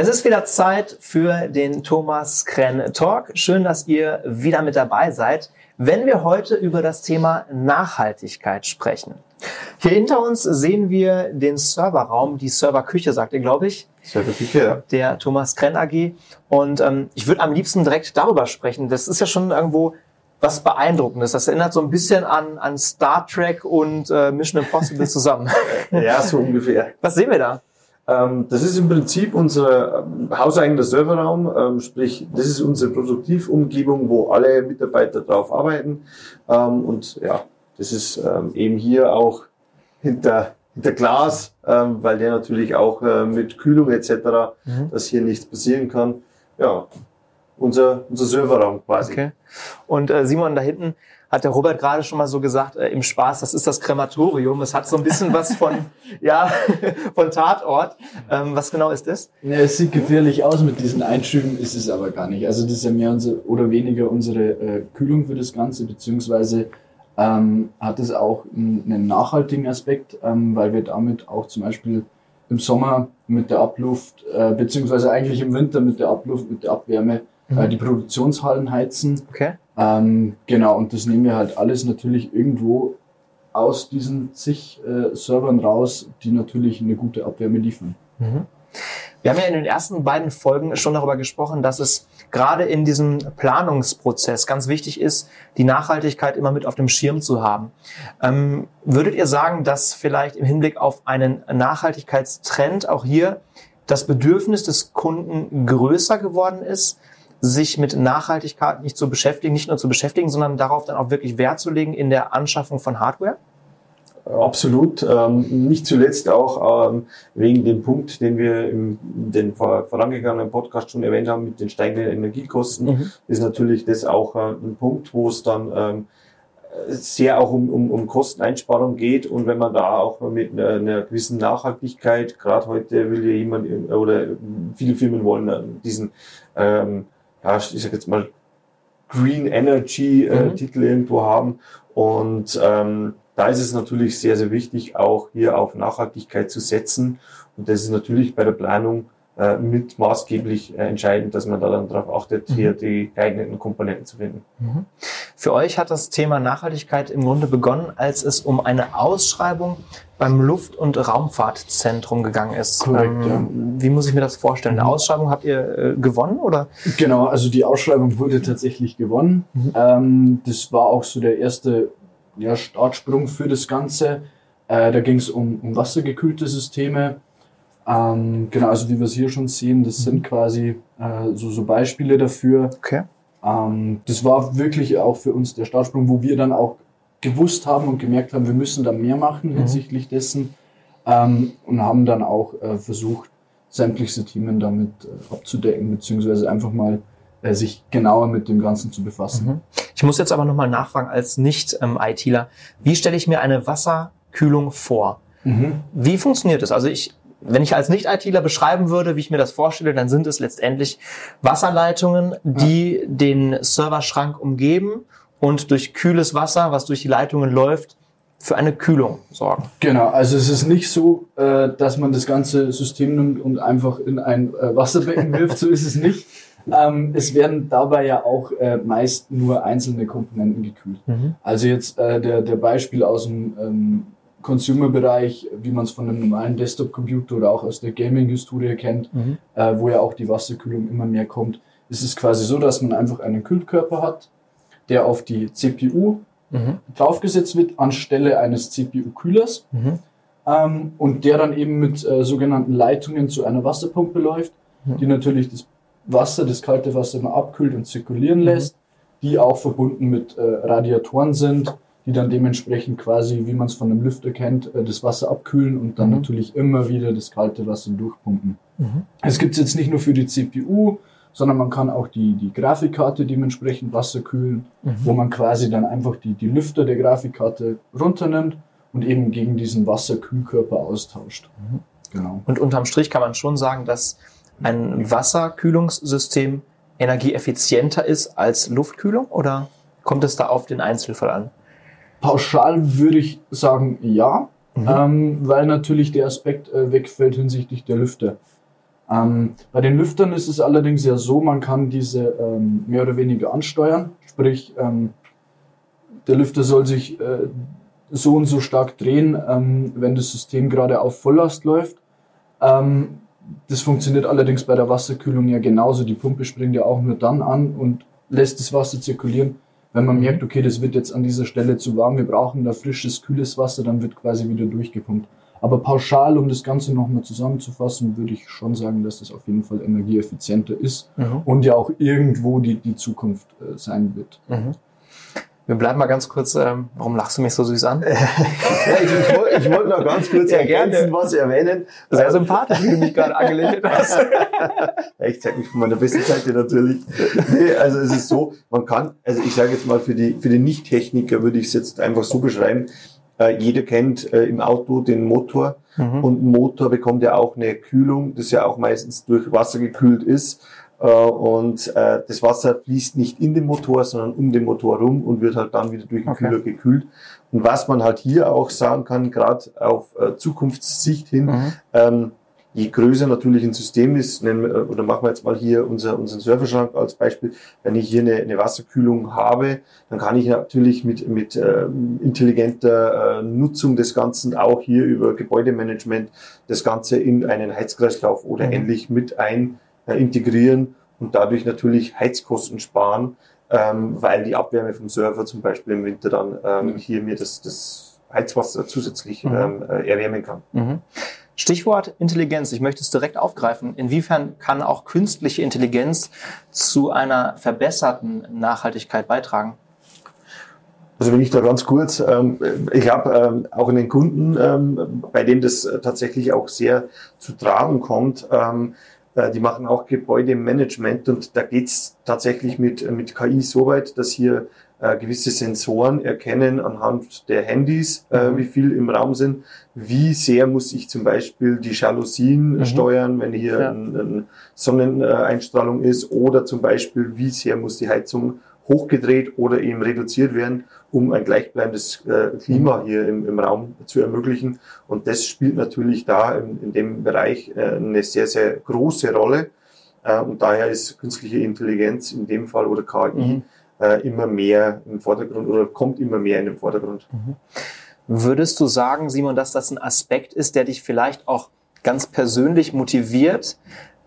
Es ist wieder Zeit für den Thomas Krenn Talk. Schön, dass ihr wieder mit dabei seid, wenn wir heute über das Thema Nachhaltigkeit sprechen. Hier hinter uns sehen wir den Serverraum, die Serverküche, sagt ihr, glaube ich. Serverküche, ja. Der Thomas Krenn AG. Und ähm, ich würde am liebsten direkt darüber sprechen. Das ist ja schon irgendwo was Beeindruckendes. Das erinnert so ein bisschen an, an Star Trek und äh, Mission Impossible zusammen. ja, so ungefähr. Was sehen wir da? Ähm, das ist im Prinzip unser ähm, hauseigener Serverraum, ähm, sprich, das ist unsere Produktivumgebung, wo alle Mitarbeiter drauf arbeiten. Und ja, das ist eben hier auch hinter, hinter Glas, weil der natürlich auch äh, mit Kühlung etc., mhm. dass hier nichts passieren kann. Ja, unser, unser Serverraum quasi. Okay. Und äh, Simon, da hinten hat der Robert gerade schon mal so gesagt, äh, im Spaß, das ist das Krematorium. Es hat so ein bisschen was von, ja, von Tatort. Ähm, was genau ist das? Ja, es sieht gefährlich aus mit diesen Einschüben, ist es aber gar nicht. Also das ist ja mehr unser, oder weniger unsere äh, Kühlung für das Ganze, beziehungsweise ähm, hat es auch einen nachhaltigen Aspekt, ähm, weil wir damit auch zum Beispiel im Sommer mit der Abluft, äh, beziehungsweise eigentlich im Winter mit der Abluft, mit der Abwärme mhm. äh, die Produktionshallen heizen. Okay. Ähm, genau, und das nehmen wir halt alles natürlich irgendwo aus diesen zig äh, Servern raus, die natürlich eine gute Abwärme liefern. Mhm. Wir haben ja in den ersten beiden Folgen schon darüber gesprochen, dass es gerade in diesem Planungsprozess ganz wichtig ist, die Nachhaltigkeit immer mit auf dem Schirm zu haben. Ähm, würdet ihr sagen, dass vielleicht im Hinblick auf einen Nachhaltigkeitstrend auch hier das Bedürfnis des Kunden größer geworden ist, sich mit Nachhaltigkeit nicht zu beschäftigen, nicht nur zu beschäftigen, sondern darauf dann auch wirklich Wert zu legen in der Anschaffung von Hardware? Absolut. Ähm, nicht zuletzt auch ähm, wegen dem Punkt, den wir im den vor, vorangegangenen Podcast schon erwähnt haben mit den steigenden Energiekosten, mhm. ist natürlich das auch äh, ein Punkt, wo es dann ähm, sehr auch um, um, um Kosteneinsparung geht und wenn man da auch mit einer, einer gewissen Nachhaltigkeit, gerade heute will ja jemand oder viele Firmen wollen diesen ähm, ja, ich sag jetzt mal, Green Energy äh, mhm. Titel irgendwo haben. Und ähm, da ist es natürlich sehr, sehr wichtig, auch hier auf Nachhaltigkeit zu setzen. Und das ist natürlich bei der Planung äh, mit maßgeblich äh, entscheidend, dass man da dann darauf achtet, mhm. hier die geeigneten Komponenten zu finden. Mhm. Für euch hat das Thema Nachhaltigkeit im Grunde begonnen, als es um eine Ausschreibung beim Luft- und Raumfahrtzentrum gegangen ist. Korrekt, ähm, ja. Wie muss ich mir das vorstellen? Eine mhm. Ausschreibung habt ihr äh, gewonnen oder? Genau, also die Ausschreibung wurde tatsächlich gewonnen. Mhm. Ähm, das war auch so der erste ja, Startsprung für das Ganze. Äh, da ging es um, um wassergekühlte Systeme. Ähm, genau, also wie wir es hier schon sehen, das mhm. sind quasi äh, so, so Beispiele dafür. Okay. Ähm, das war wirklich auch für uns der Startsprung, wo wir dann auch gewusst haben und gemerkt haben, wir müssen da mehr machen mhm. hinsichtlich dessen ähm, und haben dann auch äh, versucht, sämtliche Themen damit äh, abzudecken, beziehungsweise einfach mal äh, sich genauer mit dem Ganzen zu befassen. Mhm. Ich muss jetzt aber nochmal nachfragen als Nicht-ITler, wie stelle ich mir eine Wasserkühlung vor? Mhm. Wie funktioniert das? Also ich wenn ich als Nicht-ITler beschreiben würde, wie ich mir das vorstelle, dann sind es letztendlich Wasserleitungen, die ja. den Serverschrank umgeben und durch kühles Wasser, was durch die Leitungen läuft, für eine Kühlung sorgen. Genau, also es ist nicht so, äh, dass man das ganze System nimmt und einfach in ein äh, Wasserbecken wirft, so ist es nicht. Ähm, es werden dabei ja auch äh, meist nur einzelne Komponenten gekühlt. Mhm. Also jetzt der, der Beispiel aus dem ähm, Consumer-Bereich, wie man es von einem normalen Desktop-Computer oder auch aus der Gaming-Historie kennt, mhm. wo ja auch die Wasserkühlung immer mehr kommt, ist es quasi so, dass man einfach einen Kühlkörper hat, der auf die CPU mhm. draufgesetzt wird anstelle eines CPU-Kühlers mhm. ähm, und der dann eben mit äh, sogenannten Leitungen zu einer Wasserpumpe läuft, mhm. die natürlich das Wasser, das kalte Wasser immer abkühlt und zirkulieren mhm. lässt, die auch verbunden mit äh, Radiatoren sind, die dann dementsprechend quasi, wie man es von einem Lüfter kennt, äh, das Wasser abkühlen und dann mhm. natürlich immer wieder das kalte Wasser durchpumpen. Mhm. Es gibt jetzt nicht nur für die CPU, sondern man kann auch die, die Grafikkarte dementsprechend wasserkühlen, mhm. wo man quasi dann einfach die, die Lüfter der Grafikkarte runternimmt und eben gegen diesen Wasserkühlkörper austauscht. Mhm. Genau. Und unterm Strich kann man schon sagen, dass ein Wasserkühlungssystem energieeffizienter ist als Luftkühlung oder kommt es da auf den Einzelfall an? Pauschal würde ich sagen ja, mhm. ähm, weil natürlich der Aspekt äh, wegfällt hinsichtlich der Lüfter. Ähm, bei den Lüftern ist es allerdings ja so, man kann diese ähm, mehr oder weniger ansteuern. Sprich, ähm, der Lüfter soll sich äh, so und so stark drehen, ähm, wenn das System gerade auf Volllast läuft. Ähm, das funktioniert allerdings bei der Wasserkühlung ja genauso. Die Pumpe springt ja auch nur dann an und lässt das Wasser zirkulieren. Wenn man merkt, okay, das wird jetzt an dieser Stelle zu warm, wir brauchen da frisches, kühles Wasser, dann wird quasi wieder durchgepumpt. Aber pauschal, um das Ganze nochmal zusammenzufassen, würde ich schon sagen, dass das auf jeden Fall energieeffizienter ist mhm. und ja auch irgendwo die, die Zukunft äh, sein wird. Mhm. Wir bleiben mal ganz kurz, ähm, warum lachst du mich so süß an? ja, ich, ich wollte wollt noch ganz kurz ja, ergänzen, was erwähnen. Sehr sympathisch, wie du mich gerade angelächelt hast. ja, ich zeige mich von meiner besten Seite natürlich. Nee, also es ist so, man kann, also ich sage jetzt mal für die, für den Nicht-Techniker würde ich es jetzt einfach so beschreiben, äh, jeder kennt äh, im Auto den Motor mhm. und ein Motor bekommt ja auch eine Kühlung, das ja auch meistens durch Wasser gekühlt ist. Äh, und äh, das Wasser fließt nicht in den Motor, sondern um den Motor rum und wird halt dann wieder durch den okay. Kühler gekühlt. Und was man halt hier auch sagen kann, gerade auf äh, Zukunftssicht hin, mhm. ähm, je größer natürlich ein System ist, nennen wir, oder machen wir jetzt mal hier unser, unseren Serverschrank als Beispiel, wenn ich hier eine, eine Wasserkühlung habe, dann kann ich natürlich mit, mit äh, intelligenter äh, Nutzung des Ganzen auch hier über Gebäudemanagement das Ganze in einen Heizkreislauf oder mhm. ähnlich mit ein integrieren und dadurch natürlich Heizkosten sparen, ähm, weil die Abwärme vom Server zum Beispiel im Winter dann ähm, mhm. hier mir das, das Heizwasser zusätzlich mhm. ähm, äh, erwärmen kann. Mhm. Stichwort Intelligenz. Ich möchte es direkt aufgreifen. Inwiefern kann auch künstliche Intelligenz zu einer verbesserten Nachhaltigkeit beitragen? Also wenn ich da ganz kurz, ähm, ich habe ähm, auch einen Kunden, ähm, bei dem das tatsächlich auch sehr zu tragen kommt. Ähm, äh, die machen auch Gebäudemanagement und da geht's tatsächlich mit, mit KI so weit, dass hier äh, gewisse Sensoren erkennen anhand der Handys, äh, mhm. wie viel im Raum sind. Wie sehr muss ich zum Beispiel die Jalousien mhm. steuern, wenn hier ja. eine ein Sonneneinstrahlung ist, oder zum Beispiel, wie sehr muss die Heizung hochgedreht oder eben reduziert werden, um ein gleichbleibendes äh, Klima hier im, im Raum zu ermöglichen. Und das spielt natürlich da in, in dem Bereich äh, eine sehr, sehr große Rolle. Äh, und daher ist künstliche Intelligenz in dem Fall oder KI mhm. äh, immer mehr im Vordergrund oder kommt immer mehr in den Vordergrund. Mhm. Würdest du sagen, Simon, dass das ein Aspekt ist, der dich vielleicht auch ganz persönlich motiviert,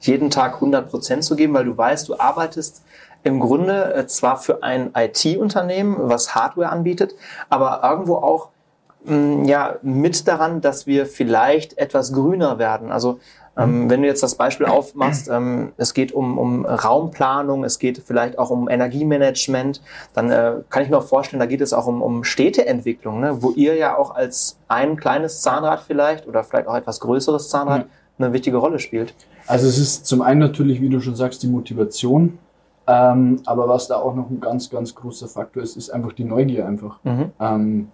jeden Tag 100 Prozent zu geben, weil du weißt, du arbeitest im Grunde äh, zwar für ein IT-Unternehmen, was Hardware anbietet, aber irgendwo auch mh, mm, ja mit daran, dass wir vielleicht etwas grüner werden. Also ähm, mhm. wenn du jetzt das Beispiel aufmachst, ähm, es geht um, um Raumplanung, es geht vielleicht auch um Energiemanagement, dann äh, kann ich mir auch vorstellen, da geht es auch um, um Städteentwicklung, ne? wo ihr ja auch als ein kleines Zahnrad vielleicht oder vielleicht auch etwas größeres Zahnrad mhm. eine wichtige Rolle spielt. Also es ist zum einen natürlich, wie du schon sagst, die Motivation, ähm, aber was da auch noch ein ganz, ganz großer Faktor ist, ist einfach die Neugier einfach. Mhm. Ähm,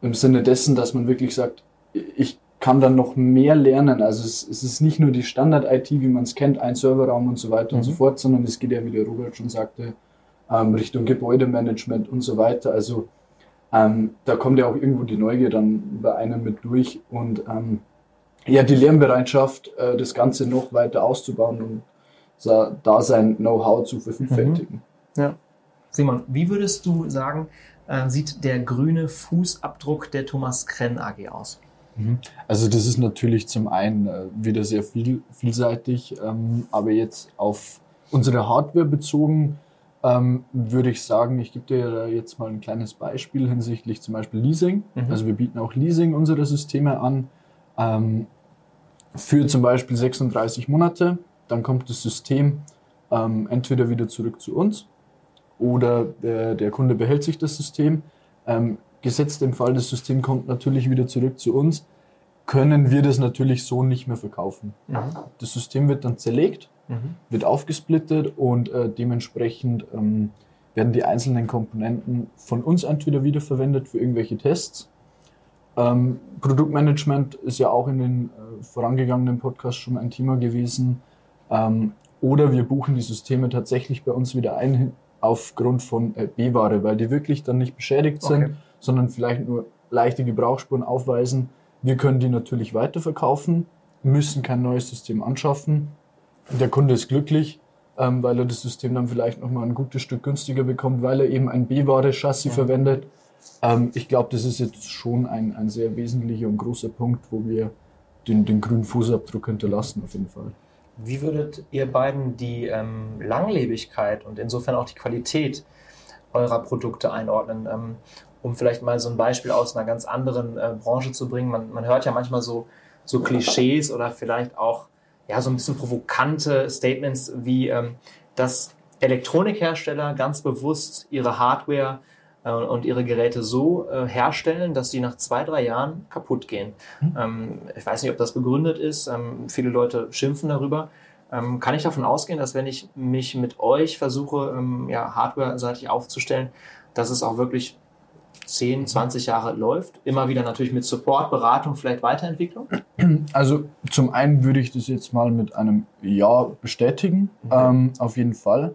Im Sinne dessen, dass man wirklich sagt, ich kann dann noch mehr lernen. Also es, es ist nicht nur die Standard-IT, wie man es kennt, ein Serverraum und so weiter mhm. und so fort, sondern es geht ja, wie der Robert schon sagte, ähm, Richtung Gebäudemanagement und so weiter. Also ähm, da kommt ja auch irgendwo die Neugier dann bei einem mit durch und ähm, ja, die Lernbereitschaft, äh, das Ganze noch weiter auszubauen und da sein Know-how zu vervielfältigen. Mhm. Ja. Simon, wie würdest du sagen, äh, sieht der grüne Fußabdruck der Thomas Krenn AG aus? Mhm. Also das ist natürlich zum einen äh, wieder sehr viel, vielseitig, ähm, aber jetzt auf unsere Hardware bezogen ähm, würde ich sagen, ich gebe dir jetzt mal ein kleines Beispiel hinsichtlich zum Beispiel Leasing. Mhm. Also wir bieten auch Leasing unsere Systeme an ähm, für zum Beispiel 36 Monate dann kommt das System ähm, entweder wieder zurück zu uns oder der, der Kunde behält sich das System. Ähm, gesetzt im Fall, das System kommt natürlich wieder zurück zu uns, können wir das natürlich so nicht mehr verkaufen. Mhm. Das System wird dann zerlegt, mhm. wird aufgesplittet und äh, dementsprechend ähm, werden die einzelnen Komponenten von uns entweder wiederverwendet für irgendwelche Tests. Ähm, Produktmanagement ist ja auch in den äh, vorangegangenen Podcasts schon ein Thema gewesen. Ähm, oder wir buchen die Systeme tatsächlich bei uns wieder ein aufgrund von äh, B-Ware, weil die wirklich dann nicht beschädigt sind, okay. sondern vielleicht nur leichte Gebrauchsspuren aufweisen. Wir können die natürlich weiterverkaufen, müssen kein neues System anschaffen Der Kunde ist glücklich, ähm, weil er das System dann vielleicht nochmal ein gutes Stück günstiger bekommt, weil er eben ein B-Ware-Chassis ja. verwendet. Ähm, ich glaube, das ist jetzt schon ein, ein sehr wesentlicher und großer Punkt, wo wir den, den grünen Fußabdruck hinterlassen, auf jeden Fall. Wie würdet ihr beiden die ähm, Langlebigkeit und insofern auch die Qualität eurer Produkte einordnen? Ähm, um vielleicht mal so ein Beispiel aus einer ganz anderen äh, Branche zu bringen. Man, man hört ja manchmal so, so Klischees oder vielleicht auch ja, so ein bisschen provokante Statements wie, ähm, dass Elektronikhersteller ganz bewusst ihre Hardware und ihre Geräte so äh, herstellen, dass sie nach zwei, drei Jahren kaputt gehen. Mhm. Ähm, ich weiß nicht, ob das begründet ist. Ähm, viele Leute schimpfen darüber. Ähm, kann ich davon ausgehen, dass wenn ich mich mit euch versuche, ähm, ja, hardware-seitig aufzustellen, dass es auch wirklich 10, 20 Jahre läuft. Immer wieder natürlich mit Support, Beratung, vielleicht Weiterentwicklung? Also zum einen würde ich das jetzt mal mit einem Ja bestätigen, mhm. ähm, auf jeden Fall.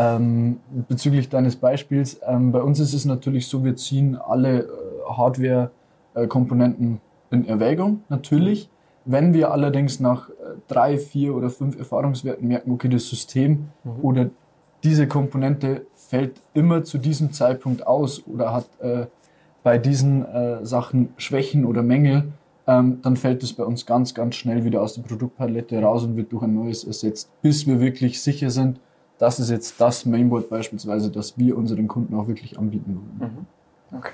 Ähm, bezüglich deines Beispiels, ähm, bei uns ist es natürlich so, wir ziehen alle äh, Hardware-Komponenten in Erwägung, natürlich. Wenn wir allerdings nach äh, drei, vier oder fünf Erfahrungswerten merken, okay, das System mhm. oder diese Komponente fällt immer zu diesem Zeitpunkt aus oder hat äh, bei diesen äh, Sachen Schwächen oder Mängel, ähm, dann fällt es bei uns ganz, ganz schnell wieder aus der Produktpalette raus und wird durch ein neues ersetzt, bis wir wirklich sicher sind, das ist jetzt das Mainboard beispielsweise, das wir unseren Kunden auch wirklich anbieten wollen. Mhm. Okay.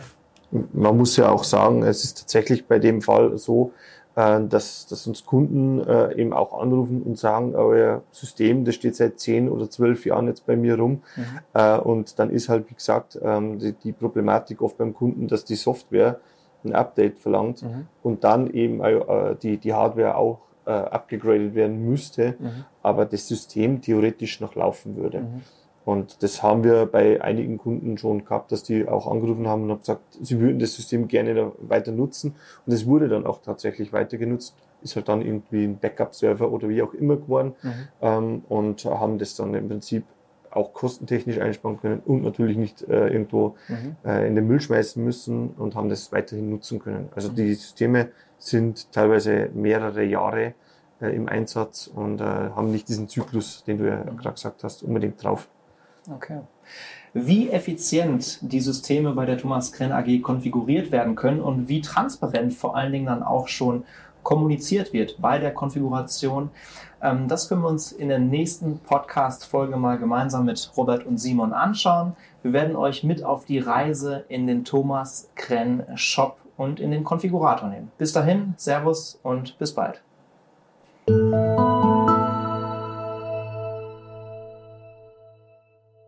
Man muss ja auch sagen, es ist tatsächlich bei dem Fall so, äh, dass, dass uns Kunden äh, eben auch anrufen und sagen, euer System, das steht seit zehn oder zwölf Jahren jetzt bei mir rum. Mhm. Äh, und dann ist halt, wie gesagt, ähm, die, die Problematik oft beim Kunden, dass die Software ein Update verlangt mhm. und dann eben äh, die, die Hardware auch äh, abgegradet werden müsste, mhm. aber das System theoretisch noch laufen würde. Mhm. Und das haben wir bei einigen Kunden schon gehabt, dass die auch angerufen haben und haben gesagt, sie würden das System gerne weiter nutzen. Und es wurde dann auch tatsächlich weiter genutzt. Ist halt dann irgendwie ein Backup-Server oder wie auch immer geworden. Mhm. Ähm, und haben das dann im Prinzip auch kostentechnisch einsparen können und natürlich nicht äh, irgendwo mhm. äh, in den Müll schmeißen müssen und haben das weiterhin nutzen können. Also mhm. die Systeme sind teilweise mehrere Jahre äh, im Einsatz und äh, haben nicht diesen Zyklus, den du ja mhm. gerade gesagt hast, unbedingt drauf. Okay. Wie effizient die Systeme bei der Thomas Krenn AG konfiguriert werden können und wie transparent vor allen Dingen dann auch schon kommuniziert wird bei der Konfiguration. Ähm, das können wir uns in der nächsten Podcast-Folge mal gemeinsam mit Robert und Simon anschauen. Wir werden euch mit auf die Reise in den Thomas Krenn Shop und in den Konfigurator nehmen. Bis dahin, Servus und bis bald.